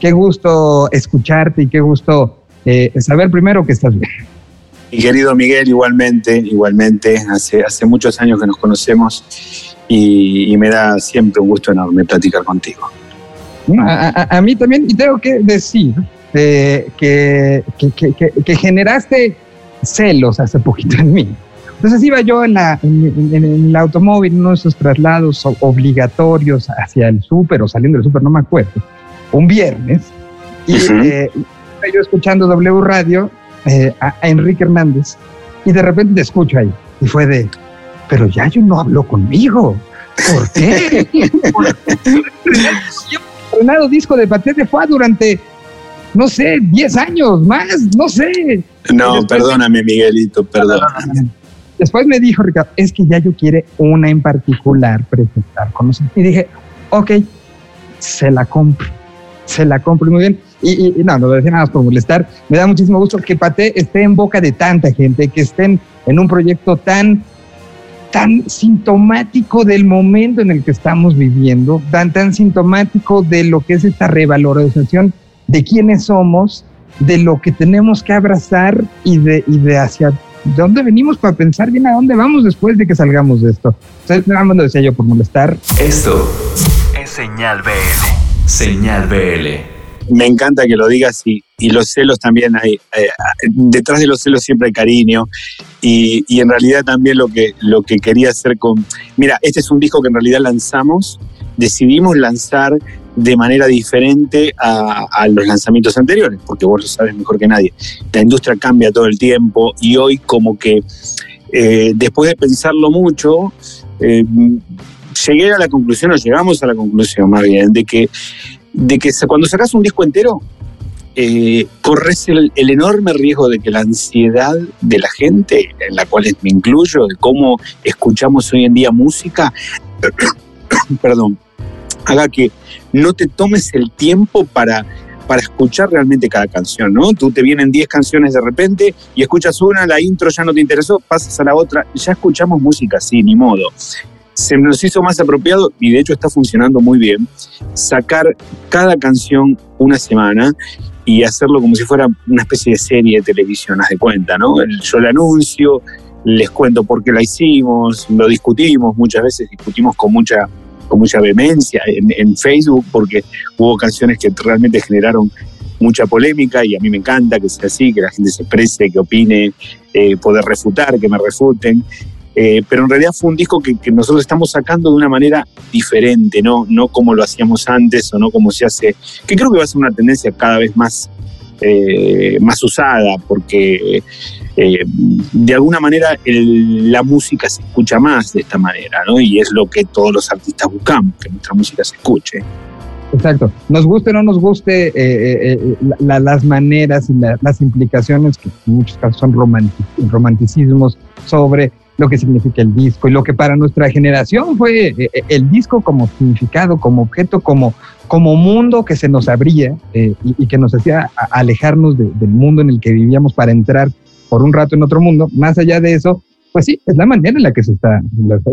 qué gusto escucharte y qué gusto eh, saber primero que estás bien. Mi querido Miguel, igualmente, igualmente, hace, hace muchos años que nos conocemos y, me da siempre un gusto enorme platicar contigo. A, mí también, y tengo que decir eh, que, que, generaste celos hace poquito en mí. Entonces iba yo en, la, en, el automóvil, en uno de esos traslados obligatorios hacia el súper o saliendo del súper, no me acuerdo, un viernes, y eh, yo escuchando W Radio eh, a, Enrique Hernández y de repente te escucho ahí y fue de, pero ya yo no habló conmigo. ¿Por qué? yo estrenado disco de Paté de Fua durante, no sé, 10 años más, no sé. No, perdóname, Miguelito, perdóname. Después me dijo Ricardo, es que ya yo quiere una en particular presentar con nosotros. Y dije, ok, se la compro, se la compro muy bien. Y, no, no lo decía nada más por molestar. Me da muchísimo gusto que Pate esté en boca de tanta gente, que estén en un proyecto tan, tan sintomático del momento en el que estamos viviendo, tan, tan sintomático de lo que es esta revalorización de quiénes somos, de lo que tenemos que abrazar y de, y de hacia dónde venimos para pensar bien a dónde vamos después de que salgamos de esto. Entonces, nada más lo decía yo por molestar. Esto es Señal BL. Señal BL me encanta que lo digas y, los celos también hay, eh, detrás de los celos siempre hay cariño y, en realidad también lo que, lo que quería hacer con, mira, este es un disco que en realidad lanzamos, decidimos lanzar de manera diferente a, los lanzamientos anteriores, porque vos lo sabes mejor que nadie, la industria cambia todo el tiempo y hoy como que eh, después de pensarlo mucho, eh, llegué a la conclusión, o llegamos a la conclusión más bien, de que de que cuando sacas un disco entero, eh, corres el, enorme riesgo de que la ansiedad de la gente, en la cual me incluyo, de cómo escuchamos hoy en día música, perdón, haga que no te tomes el tiempo para, para escuchar realmente cada canción, ¿no? Tú te vienen 10 canciones de repente y escuchas una, la intro ya no te interesó, pasas a la otra, ya escuchamos música así, ni modo se nos hizo más apropiado, y de hecho está funcionando muy bien, sacar cada canción una semana y hacerlo como si fuera una especie de serie de televisión, haz de cuenta, ¿no? Yo la anuncio, les cuento por qué la hicimos, lo discutimos, muchas veces discutimos con mucha, con mucha vehemencia en, Facebook porque hubo canciones que realmente generaron mucha polémica y a mí me encanta que sea así, que la gente se exprese, que opine, eh, poder refutar, que me refuten. Eh, pero en realidad fue un disco que, nosotros estamos sacando de una manera diferente, ¿no? no como lo hacíamos antes o no como se hace, que creo que va a ser una tendencia cada vez más, eh, más usada, porque eh, de alguna manera la música se escucha más de esta manera, ¿no? Y es lo que todos los artistas buscamos, que nuestra música se escuche. Exacto. Nos guste o no nos guste las maneras y las implicaciones, que en muchos casos son romanticismos sobre lo que significa el disco y lo que para nuestra generación fue eh, eh, el disco como significado, como objeto, como, como mundo que se nos abría eh, y, que nos hacía alejarnos del mundo en el que vivíamos para entrar por un rato en otro mundo. Más allá de eso, pues sí, es la manera en la que se está,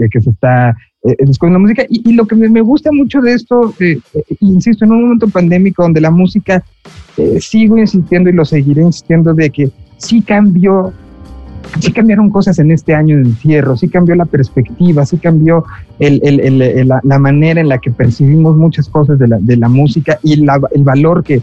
que se está descubriendo la música. Y, lo que me, gusta mucho de esto, insisto, en un momento pandémico donde la música, sigo insistiendo y lo seguiré insistiendo de que sí cambió sí cambiaron cosas en este año de encierro, sí cambió la perspectiva, sí cambió la, manera en la que percibimos muchas cosas de la, música y el valor que,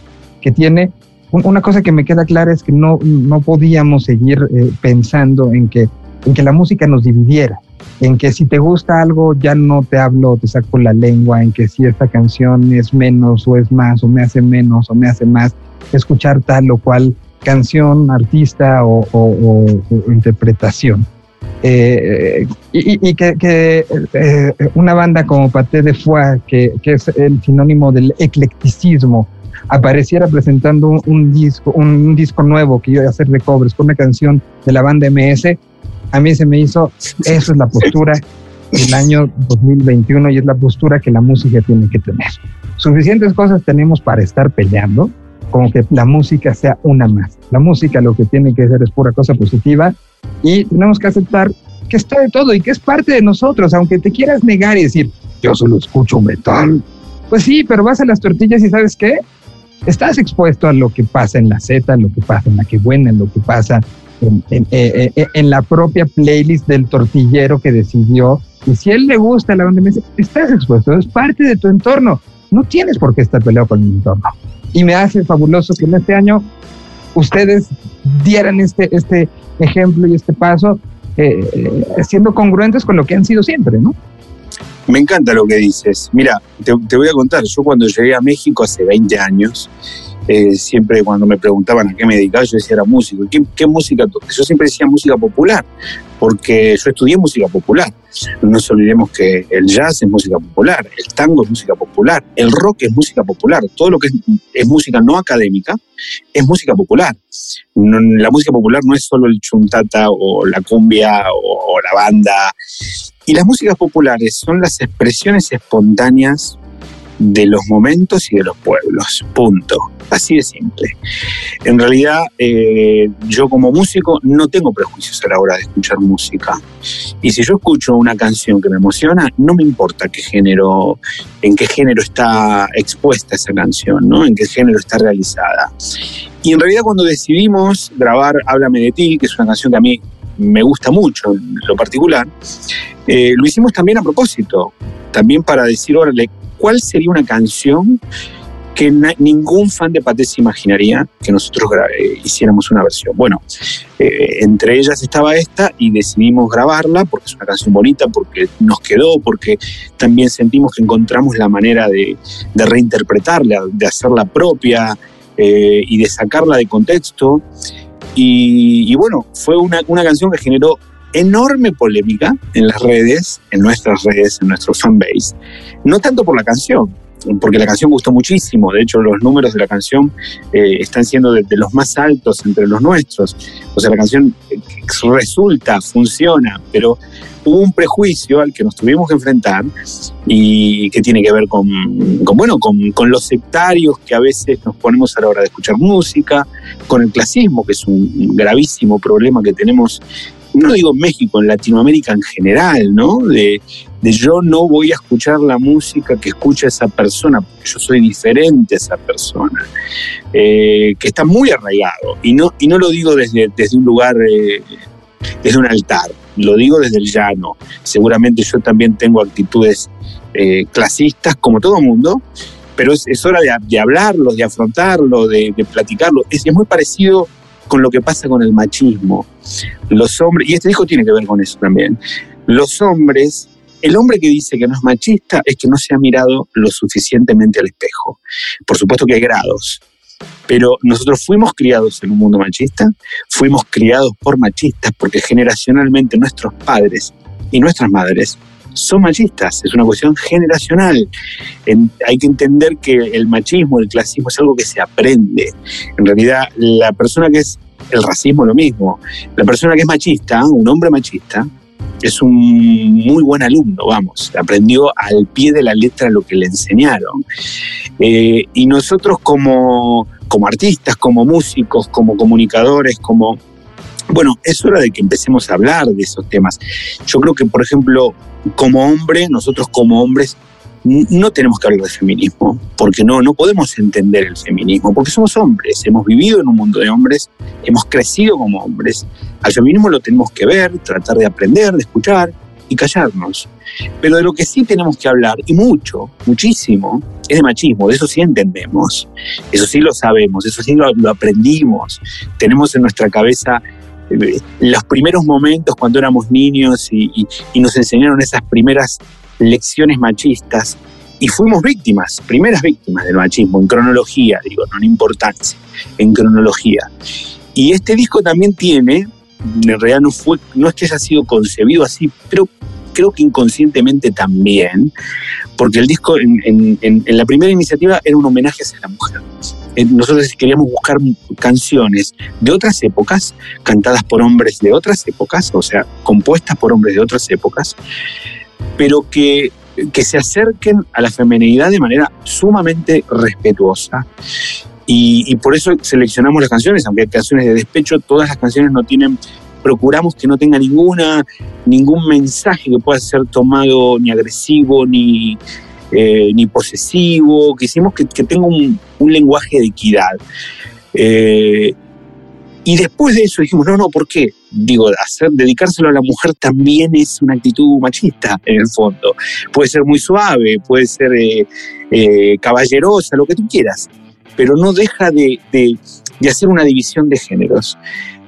tiene. Una cosa que me queda clara es que no, no podíamos seguir eh, pensando en que, en que la música nos dividiera, en que si te gusta algo ya no te hablo, te saco la lengua, en que si esta canción es menos o es más, o me hace menos o me hace más, escuchar tal o cual canción, artista o, interpretación. Eh, y, que, eh, una banda como Paté de Foix, que, es el sinónimo del eclecticismo, apareciera presentando un, disco, un, disco nuevo que iba a hacer de covers con una canción de la banda MS, a mí se me hizo, eso es la postura del año 2021 y es la postura que la música tiene que tener. Suficientes cosas tenemos para estar peleando, como que la música sea una más. La música lo que tiene que ser es pura cosa positiva y tenemos que aceptar que está de todo y que es parte de nosotros, aunque te quieras negar y decir, yo solo escucho metal. Pues sí, pero vas a las tortillas y sabes qué? estás expuesto a lo que pasa en la Z, lo que pasa en la que buena, en lo que pasa en, eh, eh, en, la propia playlist del tortillero que decidió. Y si él le gusta la banda, me dice, estás expuesto, es parte de tu entorno. No tienes por qué estar peleado con el entorno. Y me hace fabuloso que en este año ustedes dieran este, este ejemplo y este paso, eh, siendo congruentes con lo que han sido siempre, ¿no? Me encanta lo que dices. Mira, te, te, voy a contar, yo cuando llegué a México hace 20 años, eh, siempre cuando me preguntaban a qué me dedicaba, yo decía era músico. ¿Qué, qué música? Yo siempre decía música popular, porque yo estudié música popular. No nos olvidemos que el jazz es música popular, el tango es música popular, el rock es música popular, todo lo que es, música no académica es música popular. la música popular no es solo el chuntata o la cumbia o la banda. Y las músicas populares son las expresiones espontáneas de los momentos y de los pueblos. Punto. Así de simple. En realidad, eh, yo como músico no tengo prejuicios a la hora de escuchar música. Y si yo escucho una canción que me emociona, no me importa qué género, en qué género está expuesta esa canción, ¿no? En qué género está realizada. Y en realidad cuando decidimos grabar Háblame de ti, que es una canción que a mí me gusta mucho en lo particular, eh, lo hicimos también a propósito, también para decir, órale, ¿cuál sería una canción que ningún fan de Paté se imaginaría que nosotros eh, hiciéramos una versión? Bueno, eh, entre ellas estaba esta y decidimos grabarla porque es una canción bonita, porque nos quedó, porque también sentimos que encontramos la manera de, reinterpretarla, de hacerla propia eh, y de sacarla de contexto. Y, bueno, fue una, una canción que generó enorme polémica en las redes, en nuestras redes, en nuestro fanbase, no tanto por la canción, porque la canción gustó muchísimo, de hecho los números de la canción eh, están siendo de, los más altos entre los nuestros, o sea, la canción eh, resulta, funciona, pero hubo un prejuicio al que nos tuvimos que enfrentar y que tiene que ver con, bueno, con, con, los sectarios que a veces nos ponemos a la hora de escuchar música, con el clasismo, que es un gravísimo problema que tenemos no digo México, en Latinoamérica en general, ¿no? De, yo no voy a escuchar la música que escucha esa persona, porque yo soy diferente a esa persona, eh, que está muy arraigado. Y no, y no lo digo desde, desde un lugar, eh, desde un altar, lo digo desde el llano. Seguramente yo también tengo actitudes eh, clasistas, como todo mundo, pero es, hora de, hablarlo, de afrontarlo, de, de platicarlo. Es, es muy parecido con lo que pasa con el machismo. Los hombres, y este disco tiene que ver con eso también, los hombres, el hombre que dice que no es machista es que no se ha mirado lo suficientemente al espejo. Por supuesto que hay grados, pero nosotros fuimos criados en un mundo machista, fuimos criados por machistas porque generacionalmente nuestros padres y nuestras madres son machistas, es una cuestión generacional. hay que entender que el machismo, el clasismo es algo que se aprende. En realidad, la persona que es el racismo lo mismo. La persona que es machista, un hombre machista, es un muy buen alumno, vamos, aprendió al pie de la letra lo que le enseñaron. Eh, y nosotros como, como artistas, como músicos, como comunicadores, como... Bueno, es hora de que empecemos a hablar de esos temas. Yo creo que, por ejemplo, como hombre, nosotros como hombres no tenemos que hablar de feminismo, porque no, no podemos entender el feminismo, porque somos hombres, hemos vivido en un mundo de hombres, hemos crecido como hombres. Al feminismo lo tenemos que ver, tratar de aprender, de escuchar y callarnos. Pero de lo que sí tenemos que hablar, y mucho, muchísimo, es de machismo, de eso sí entendemos, eso sí lo sabemos, eso sí lo, aprendimos. Tenemos en nuestra cabeza los primeros momentos cuando éramos niños y, y, nos enseñaron esas primeras lecciones machistas y fuimos víctimas, primeras víctimas del machismo, en cronología, digo, no en importancia, en cronología. Y este disco también tiene, en realidad no, fue, no es que haya sido concebido así, pero creo que inconscientemente también, porque el disco en, la primera iniciativa era un homenaje hacia la mujer. Eh, nosotros queríamos buscar canciones de otras épocas, cantadas por hombres de otras épocas, o sea, compuestas por hombres de otras épocas, pero que, que se acerquen a la feminidad de manera sumamente respetuosa. Y, por eso seleccionamos las canciones, aunque hay canciones de despecho, todas las canciones no tienen, procuramos que no tenga ninguna, ningún mensaje que pueda ser tomado ni agresivo ni, eh, ni posesivo, quisimos que, que tenga un, lenguaje de equidad. Eh, y después de eso dijimos, no, no, ¿por qué? Digo, hacer, dedicárselo a la mujer también es una actitud machista, en el fondo. Puede ser muy suave, puede ser eh, caballerosa, lo que tú quieras, pero no deja de, de, de hacer una división de géneros.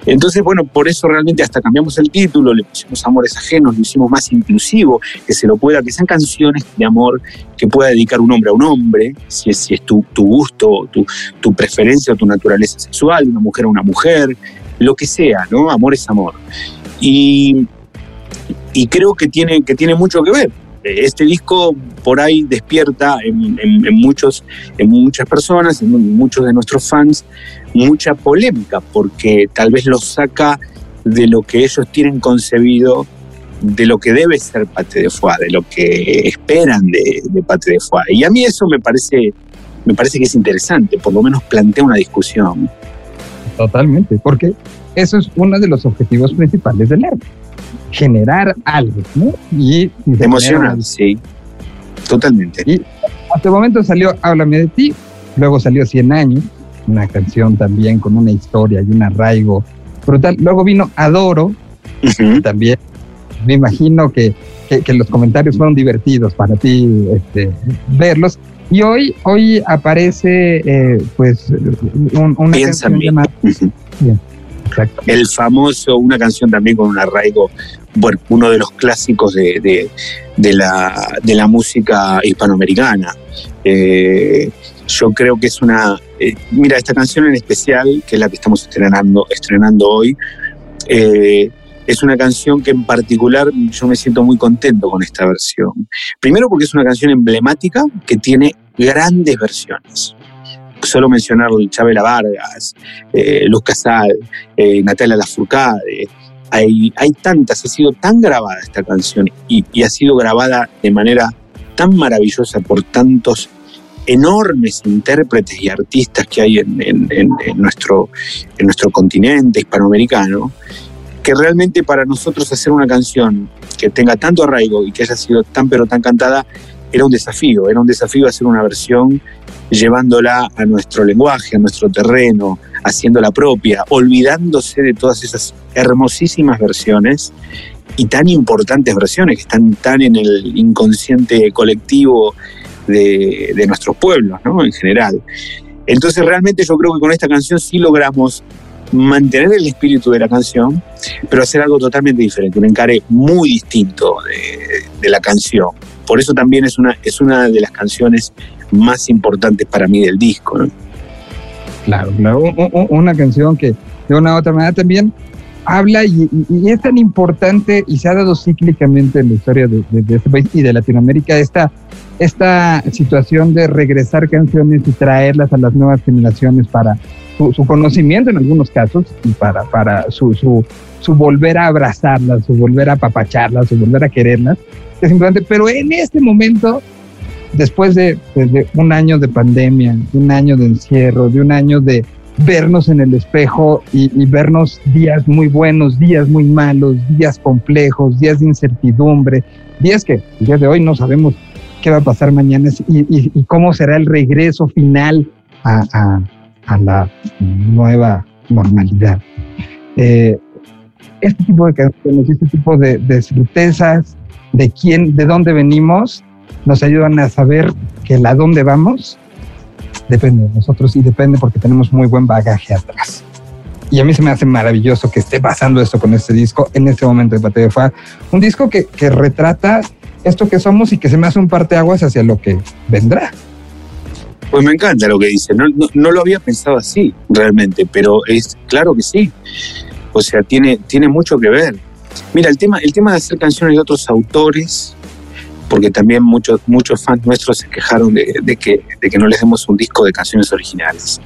Entonces, bueno, por eso realmente hasta cambiamos el título, le pusimos Amores Ajenos, lo hicimos más inclusivo, que se lo pueda, que sean canciones de amor que pueda dedicar un hombre a un hombre, si es, si es tu, tu gusto, tu, tu preferencia o tu naturaleza sexual, una mujer a una mujer, lo que sea, ¿no? Amor es amor. Y, y creo que tiene, que tiene mucho que ver. Este disco por ahí despierta en, en, en muchos, en muchas personas, en muchos de nuestros fans, mucha polémica, porque tal vez los saca de lo que ellos tienen concebido de lo que debe ser Pate de Foix, de lo que esperan de, de Pate de Foix. Y a mí eso me parece, me parece que es interesante, por lo menos plantea una discusión. Totalmente, porque eso es uno de los objetivos principales del arte, generar algo, ¿no? Y, y emocional, sí, totalmente. Y hasta el momento salió Háblame de ti, luego salió 100 años, una canción también con una historia y un arraigo brutal. Luego vino Adoro, uh -huh. también. Me imagino que, que, que, los comentarios fueron divertidos para ti este, verlos. Y hoy, hoy aparece eh, pues un, una Piensa canción llamada... Uh -huh. El famoso, una canción también con un arraigo, bueno, uno de los clásicos de, de, de la, de la música hispanoamericana. Eh, yo creo que es una... Eh, mira, esta canción en especial, que es la que estamos estrenando, estrenando hoy, eh, es una canción que en particular yo me siento muy contento con esta versión. Primero porque es una canción emblemática que tiene grandes versiones. Solo mencionar Chabela Vargas, eh, Luz Casal, eh, Natalia Lafourcade, hay, hay tantas, ha sido tan grabada esta canción y, y ha sido grabada de manera tan maravillosa por tantos enormes intérpretes y artistas que hay en, en, en, en, nuestro, en nuestro continente hispanoamericano, que realmente para nosotros hacer una canción que tenga tanto arraigo y que haya sido tan pero tan cantada, era un desafío, era un desafío hacer una versión llevándola a nuestro lenguaje, a nuestro terreno, haciéndola propia, olvidándose de todas esas hermosísimas versiones y tan importantes versiones que están tan en el inconsciente colectivo de, de nuestros pueblos, ¿no? En general. Entonces realmente yo creo que con esta canción sí logramos mantener el espíritu de la canción, pero hacer algo totalmente diferente, un encare muy distinto de, de, la canción. Por eso también es una, es una de las canciones más importantes para mí del disco. Claro, claro, una canción que de una u otra manera también habla y, es tan importante y se ha dado cíclicamente en la historia de, de, de este país y de Latinoamérica esta, esta situación de regresar canciones y traerlas a las nuevas generaciones para su, conocimiento en algunos casos y para, para su, su, volver a abrazarlas, su volver a apapacharlas, su volver a quererlas. Es importante, pero en este momento, después de, de un año de pandemia, de un año de encierro, de un año de vernos en el espejo y, vernos días muy buenos, días muy malos, días complejos, días de incertidumbre, días que el día de hoy no sabemos qué va a pasar mañana y, cómo será el regreso final a, a la nueva normalidad. Eh, este tipo de canciones, este tipo de, de certezas de quién, de dónde venimos, nos ayudan a saber que la dónde vamos depende de nosotros y depende porque tenemos muy buen bagaje atrás. Y a mí se me hace maravilloso que esté pasando esto con este disco en este momento de Pate de Fua. Un disco que, que, retrata esto que somos y que se me hace un parteaguas hacia lo que vendrá. Pues me encanta lo que dice. No, no, no, lo había pensado así realmente, pero es claro que sí. O sea, tiene, tiene mucho que ver. Mira, el tema, el tema de hacer canciones de otros autores porque también muchos, muchos fans nuestros se quejaron de, que, de que no les demos un disco de canciones originales.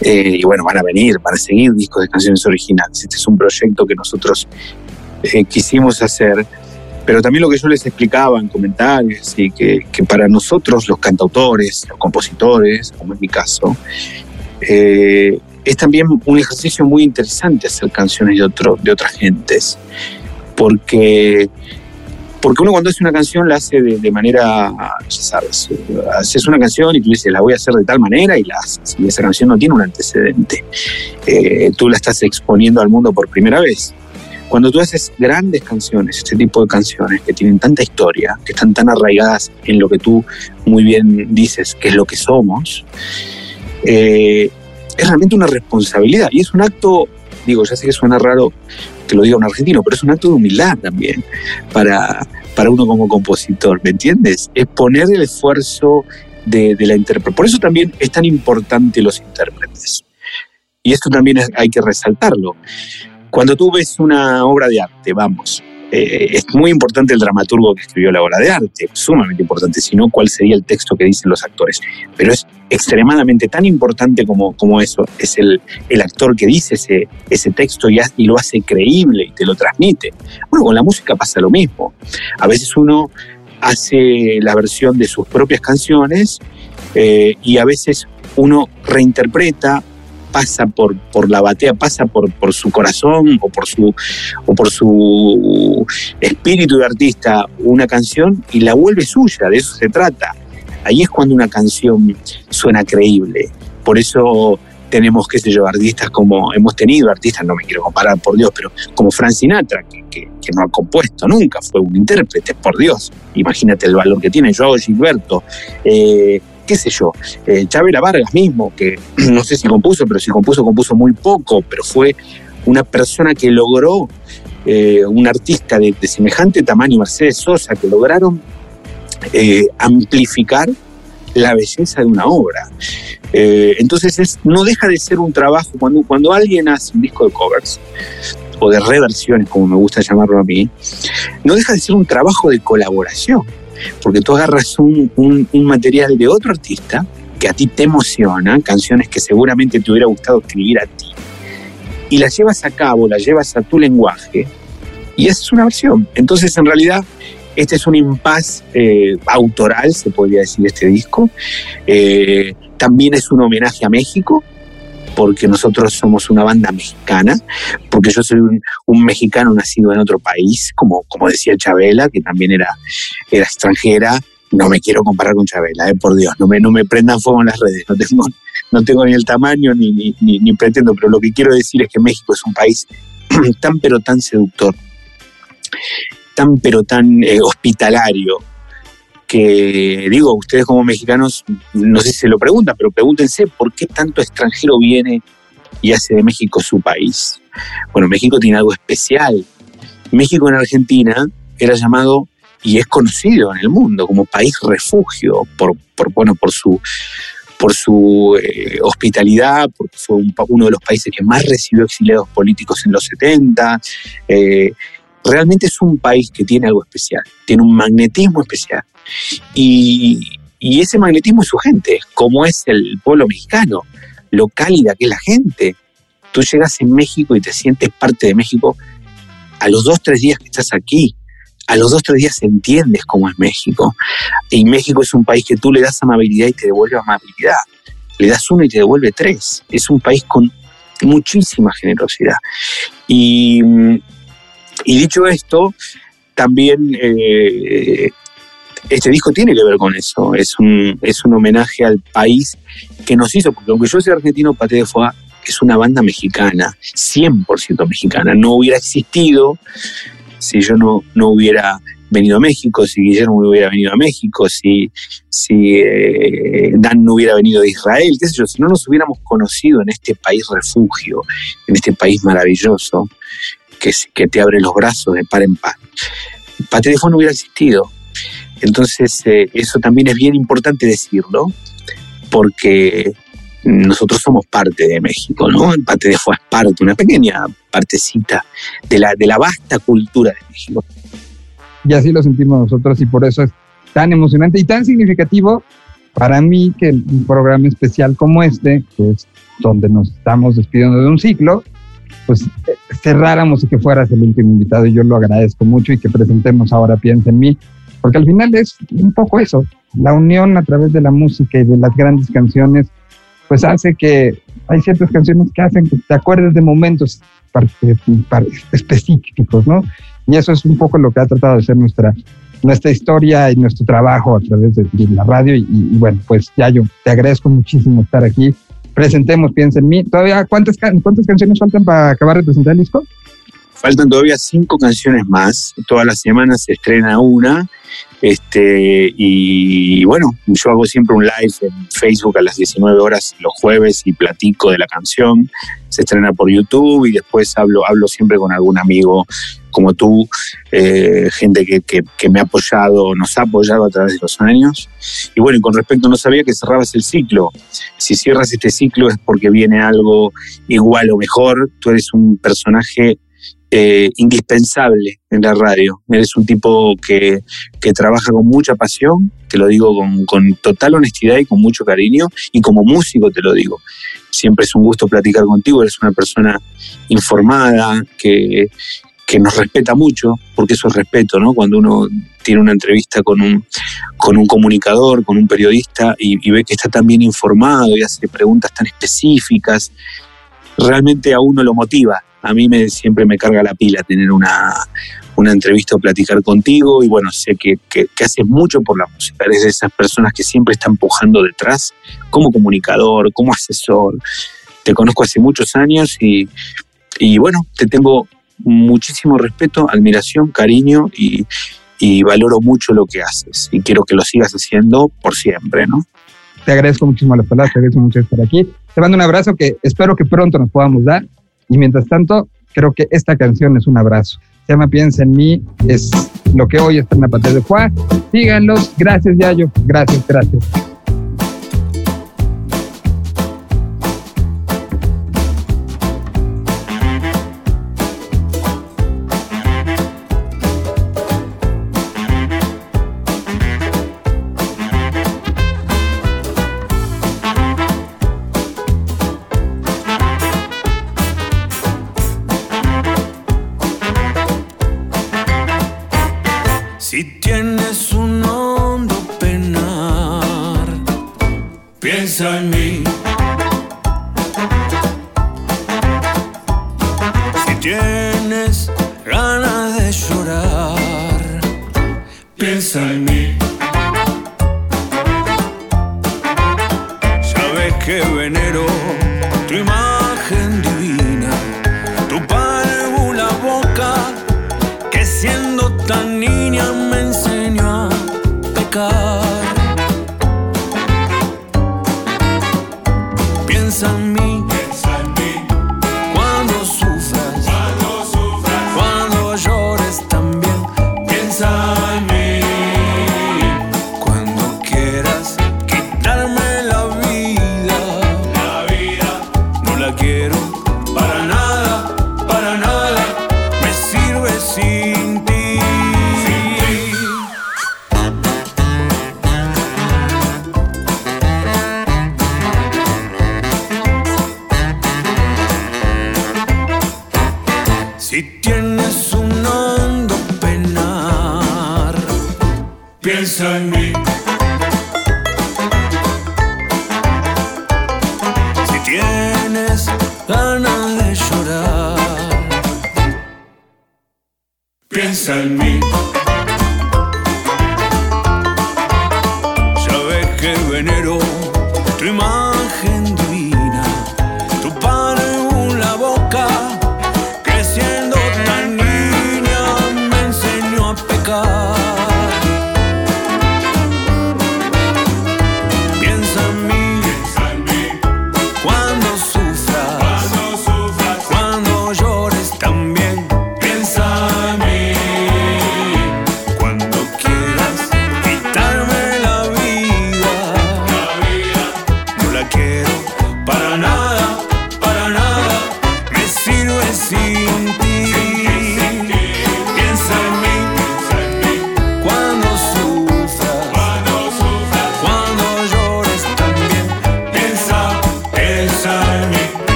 Eh, y bueno, van a venir, van a seguir discos de canciones originales. Este es un proyecto que nosotros eh, quisimos hacer, pero también lo que yo les explicaba en comentarios, y que, que para nosotros los cantautores, los compositores, como es mi caso, eh, es también un ejercicio muy interesante hacer canciones de, otro, de otras gentes, porque Porque uno cuando hace una canción la hace de, manera, ya sabes, haces una canción y tú dices, la voy a hacer de tal manera y la haces. Y esa canción no tiene un antecedente. Eh, tú la estás exponiendo al mundo por primera vez. Cuando tú haces grandes canciones, este tipo de canciones que tienen tanta historia, que están tan arraigadas en lo que tú muy bien dices, que es lo que somos, eh, es realmente una responsabilidad y es un acto, digo, ya sé que suena raro que lo diga un argentino, pero es un acto de humildad también para, para uno como compositor, ¿me entiendes? Es poner el esfuerzo de, la intérprete. Por eso también es tan importante los intérpretes. Y esto también hay que resaltarlo. Cuando tú ves una obra de arte, vamos, eh, es muy importante el dramaturgo que escribió la obra de arte, sumamente importante, si no, cuál sería el texto que dicen los actores. Pero es extremadamente tan importante como, como eso, es el, el actor que dice ese, ese texto y, y, lo hace creíble y te lo transmite. Bueno, con la música pasa lo mismo. A veces uno hace la versión de sus propias canciones eh, y a veces uno reinterpreta pasa por, por la batea, pasa por, por su corazón o por su, o por su espíritu de artista una canción y la vuelve suya, de eso se trata. Ahí es cuando una canción suena creíble. Por eso tenemos, qué sé yo, artistas como hemos tenido, artistas, no me quiero comparar por Dios, pero como Frank Sinatra, que, no ha compuesto nunca, fue un intérprete, por Dios. Imagínate el valor que tiene Joao Gilberto. Eh, qué sé yo, eh, Chabela Vargas mismo, que no sé si compuso, pero si compuso, compuso muy poco, pero fue una persona que logró, eh, un artista de, semejante tamaño, Mercedes Sosa, que lograron eh, amplificar la belleza de una obra. entonces no deja de ser un trabajo, cuando, cuando alguien hace un disco de covers, o de reversiones, como me gusta llamarlo a mí, no deja de ser un trabajo de colaboración porque tú agarras un, material de otro artista que a ti te emociona, canciones que seguramente te hubiera gustado escribir a ti, y las llevas a cabo, las llevas a tu lenguaje, y es una versión. Entonces, en realidad, este es un impas eh, autoral, se podría decir, este disco. Eh, también es un homenaje a México, porque nosotros somos una banda mexicana, porque yo soy un, mexicano nacido en otro país, como, como decía Chabela, que también era, era extranjera. No me quiero comparar con Chabela, eh, por Dios, no me, no me prendan fuego en las redes, no tengo, ni el tamaño ni, ni, ni, pretendo, pero lo que quiero decir es que México es un país tan pero tan seductor, tan pero tan eh, hospitalario, que digo, ustedes como mexicanos, no sé si se lo preguntan, pero pregúntense por qué tanto extranjero viene y hace de México su país. Bueno, México tiene algo especial. México en Argentina era llamado y es conocido en el mundo como país refugio por, por bueno, por su por su eh, hospitalidad, porque fue uno de los países que más recibió exiliados políticos en los 70. Eh, realmente es un país que tiene algo especial, tiene un magnetismo especial. Y, ese magnetismo es su gente, como es el pueblo mexicano, lo cálida que es la gente. Tú llegas en México y te sientes parte de México a los dos, tres días que estás aquí. A los dos, tres días entiendes cómo es México. Y México es un país que tú le das amabilidad y te devuelve amabilidad. Le das uno y te devuelve tres. Es un país con muchísima generosidad. Y, dicho esto, también eh, este disco tiene que ver con eso, es un, es un homenaje al país que nos hizo, porque aunque yo sea argentino, Pate de Foa es una banda mexicana, 100% mexicana, no hubiera existido si yo no, no hubiera venido a México, si Guillermo hubiera venido a México, si, si eh, Dan no hubiera venido de Israel, qué sé yo, si no nos hubiéramos conocido en este país refugio, en este país maravilloso que, que te abre los brazos de par en par. Pate de Foa no hubiera existido. Entonces, eh, eso también es bien importante decirlo, porque nosotros somos parte de México, ¿no? Parte de fue parte, una pequeña partecita de la, de la vasta cultura de México. Y así lo sentimos nosotros y por eso es tan emocionante y tan significativo para mí que un programa especial como este, que es donde nos estamos despidiendo de un ciclo, pues eh, cerráramos y que fueras el último invitado y yo lo agradezco mucho y que presentemos ahora Piensa en mí, porque al final es un poco eso, la unión a través de la música y de las grandes canciones, pues hace que hay ciertas canciones que hacen que te acuerdes de momentos específicos, ¿no? Y eso es un poco lo que ha tratado de ser nuestra, nuestra historia y nuestro trabajo a través de, la radio. Y, bueno, pues ya yo te agradezco muchísimo estar aquí. Presentemos Piensa en mí. ¿Todavía cuántas, cuántas canciones faltan para acabar de presentar el disco? Faltan todavía cinco canciones más. Todas las semanas se estrena una. Este, y bueno, yo hago siempre un live en Facebook a las 19 horas los jueves y platico de la canción. Se estrena por YouTube y después hablo, hablo siempre con algún amigo como tú, eh, gente que, que, me ha apoyado, nos ha apoyado a través de los años. Y bueno, con respecto, no sabía que cerrabas el ciclo. Si cierras este ciclo es porque viene algo igual o mejor. Tú eres un personaje eh, indispensable en la radio. Eres un tipo que, trabaja con mucha pasión, te lo digo con, total honestidad y con mucho cariño, y como músico te lo digo. Siempre es un gusto platicar contigo, eres una persona informada, que, nos respeta mucho, porque eso es respeto, ¿no? Cuando uno tiene una entrevista con un, con un comunicador, con un periodista, y, y ve que está tan bien informado y hace preguntas tan específicas, realmente a uno lo motiva a mí me, siempre me carga la pila tener una, entrevista o platicar contigo y bueno, sé que, haces mucho por la música, eres de esas personas que siempre están empujando detrás como comunicador, como asesor. Te conozco hace muchos años y, bueno, te tengo muchísimo respeto, admiración, cariño y, valoro mucho lo que haces y quiero que lo sigas haciendo por siempre, ¿no? Te agradezco muchísimo las palabras, te agradezco mucho estar aquí. Te mando un abrazo que espero que pronto nos podamos dar y mientras tanto, creo que esta canción es un abrazo. Se llama Piensa en mí, es lo que hoy está en la pantalla de Juan. Síganlos. Gracias, Yayo. Gracias, gracias. Quiero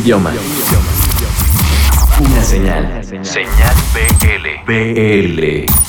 idioma. Una señal. Señal BL. BL.